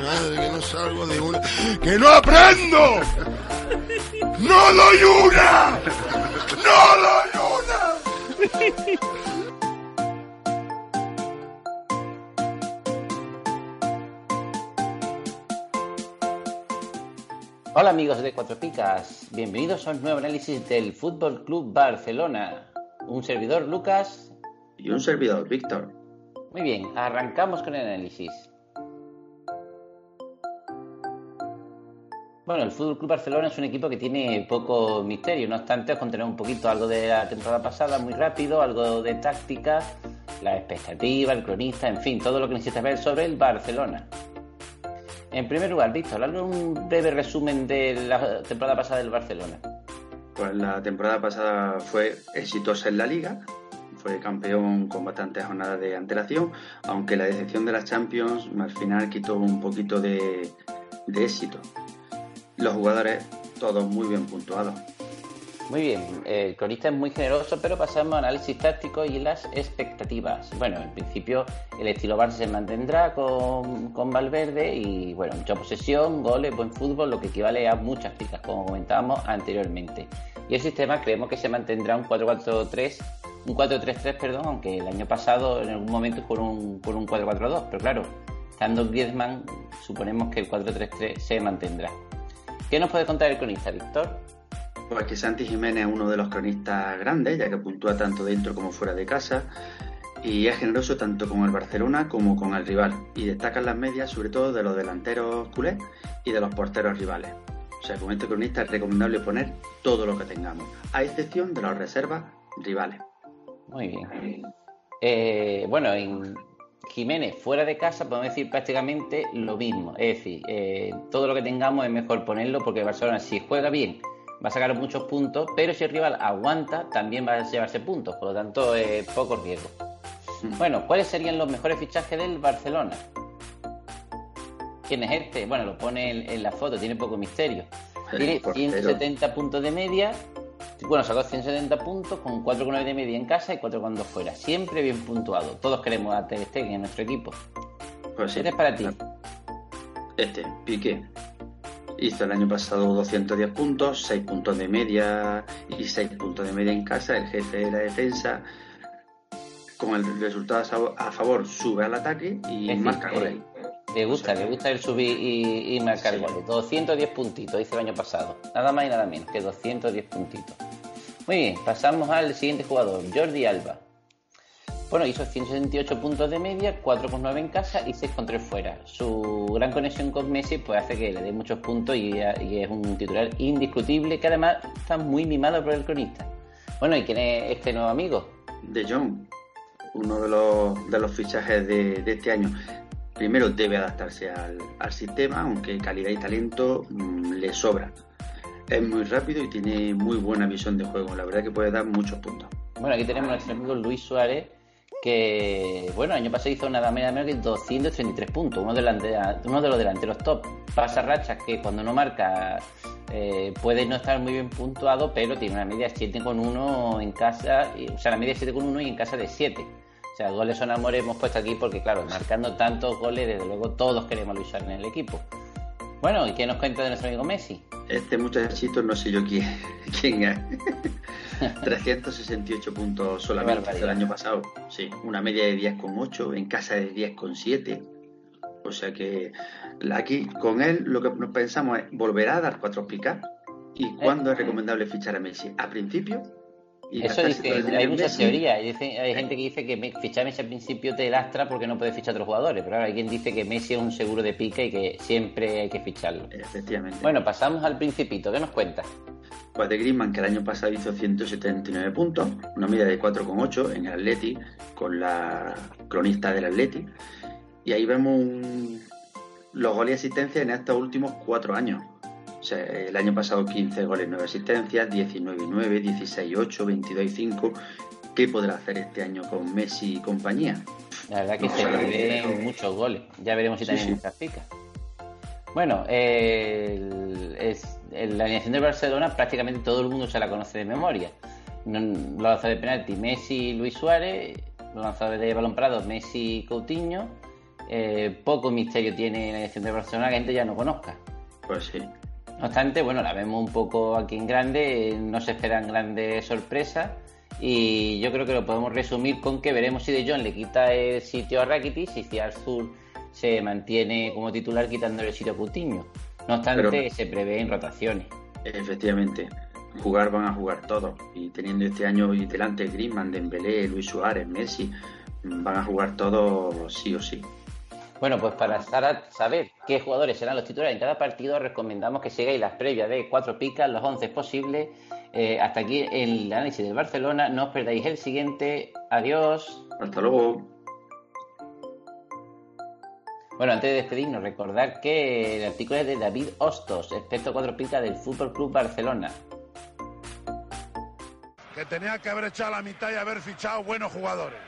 madre, que no salgo de una. ¡Que no aprendo! ¡No doy una! ¡No doy una! Hola amigos de Cuatro Picas, bienvenidos a un nuevo análisis del Fútbol Club Barcelona. Un servidor Lucas. Y un servidor Víctor. Muy bien, arrancamos con el análisis. Bueno, el Fútbol Club Barcelona es un equipo que tiene poco misterio, no obstante, os contaré un poquito algo de la temporada pasada, muy rápido, algo de táctica, la expectativa, el cronista, en fin, todo lo que necesitas ver sobre el Barcelona. En primer lugar, Víctor, hazle un breve resumen de la temporada pasada del Barcelona. Pues la temporada pasada fue exitosa en la liga, fue campeón con bastantes jornadas de antelación, aunque la decepción de las Champions al final quitó un poquito de éxito. Los jugadores todos muy bien puntuados. Muy bien, el cronista es muy generoso, pero pasamos a análisis táctico y las expectativas. Bueno, en principio el estilo Barça se mantendrá con, con Valverde y, bueno, mucha posesión, goles, buen fútbol, lo que equivale a muchas picas, como comentábamos anteriormente. Y el sistema creemos que se mantendrá un 4-4-3, un 4-3-3, perdón, aunque el año pasado en algún momento con un, con un 4-4-2, pero claro, estando Griezmann, suponemos que el 4-3-3 se mantendrá. ¿Qué nos puede contar el cronista, Víctor? Pues que Santi Jiménez es uno de los cronistas grandes, ya que puntúa tanto dentro como fuera de casa, y es generoso tanto con el Barcelona como con el rival, y destacan las medias sobre todo de los delanteros culés y de los porteros rivales. O sea, con este cronista es recomendable poner todo lo que tengamos, a excepción de las reservas rivales. Muy bien. Eh, bueno, en Jiménez fuera de casa podemos decir prácticamente lo mismo. Es decir, eh, todo lo que tengamos es mejor ponerlo porque el Barcelona si juega bien va a sacar muchos puntos, pero si el rival aguanta también va a llevarse puntos, por lo tanto es poco riesgo. Bueno, ¿cuáles serían los mejores fichajes del Barcelona? ¿Quién es este? Bueno, lo pone en, en la foto, tiene poco misterio. Tiene 170 puntos de media, bueno, sacó 170 puntos con 4,9 de media en casa y 4,2 fuera. Siempre bien puntuado. Todos queremos a Ter Stegen en nuestro equipo. Pues sí. Este es para ti. Este, Piqué. Hizo el año pasado 210 puntos, 6 puntos de media y 6 puntos de media en casa, el jefe de la defensa. Con el resultado a favor, sube al ataque y Es marca goles. eh, Le gusta, le gusta el subir y, y marcar Sí. goles. 210 puntitos, hizo el año pasado. Nada más y nada menos que 210 puntitos. Muy bien, pasamos al siguiente jugador, Jordi Alba. Bueno, hizo 178 puntos de media, 4,9 en casa y 6,3 fuera. Su gran conexión con Messi pues hace que le dé muchos puntos y, es un titular indiscutible que además está muy mimado por el cronista. Bueno, ¿y quién es este nuevo amigo? De Jong, uno de los, de los fichajes de, de este año. Primero debe adaptarse al, al sistema, aunque calidad y talento mm, le sobra. Es muy rápido y tiene muy buena visión de juego. La verdad que puede dar muchos puntos. Bueno, aquí tenemos a nuestro amigo Luis Suárez, que, bueno, el año pasado hizo nada menos que 233 puntos, uno, delante, uno de los delanteros top. Pasa rachas que cuando no marca eh, puede no estar muy bien puntuado, pero tiene una media 7,1 en casa, y- o sea, la media 7,1 y en casa de 7. O sea, goles son amores hemos puesto aquí porque, claro, marcando tantos goles, desde luego todos queremos a Luis Suárez en el equipo. Bueno, ¿y qué nos cuenta de nuestro amigo Messi? Este muchachito no sé yo quién, quién es. 368 puntos solamente el año pasado. Sí, una media de 10,8, en casa de 10,7. O sea que aquí con él lo que nos pensamos es volverá a dar cuatro picas. ¿Y cuándo es recomendable fichar a Messi? ¿A principio? Y Eso dice, hay muchas teorías. Dice- hay gente que dice que fichar a Messi al principio te lastra porque no puedes fichar a otros jugadores. Pero ahora hay quien dice que Messi es un seguro de pica y que siempre hay que ficharlo. Efectivamente. Bueno, pasamos al principito. ¿Qué nos cuenta? Pues de Griezmann, que el año pasado hizo 179 puntos, una media de 4,8 en el Atleti, con la cronista del Atleti. Y ahí vemos un- los goles y asistencias en estos últimos cuatro años. El año pasado 15 goles, 9 asistencias, 19 y 9, 16 y 8, 22 y 5. ¿qué podrá hacer este año con Messi y compañía? La verdad que No, se prevén muchos goles. Ya veremos si Sí, también sí. picas. Bueno, el- es, el- la alineación del Barcelona prácticamente todo el mundo se la conoce de memoria. No- lanzadores de penalti, Messi, Luis Suárez. Los lanzadores de balón parado, Messi, Coutinho. Eh, poco misterio tiene la alineación del Barcelona que la gente ya no conozca. Pues sí. No obstante, bueno, la vemos un poco aquí en grande, no se esperan grandes sorpresas y yo creo que lo podemos resumir con que veremos si De Jong le quita el sitio a Rakitic y si Arthur se mantiene como titular quitándole el sitio a Coutinho. No obstante, Pero- se prevén rotaciones. Efectivamente, jugar van a jugar todos. Y teniendo este año y delante Griezmann, Dembélé, Luis Suárez, Messi, van a jugar todos sí o sí. Bueno, pues para sa- saber qué jugadores serán los titulares en cada partido, recomendamos que sigáis las previas de cuatro picas, los 11 posibles. Eh, hasta aquí el análisis del Barcelona. No os perdáis el siguiente. Adiós. Hasta luego. Bueno, antes de despedirnos, recordad que el artículo es de David Hostos, experto cuatro picas del Fútbol Club Barcelona. Que tenía que haber echado la mitad y haber fichado buenos jugadores.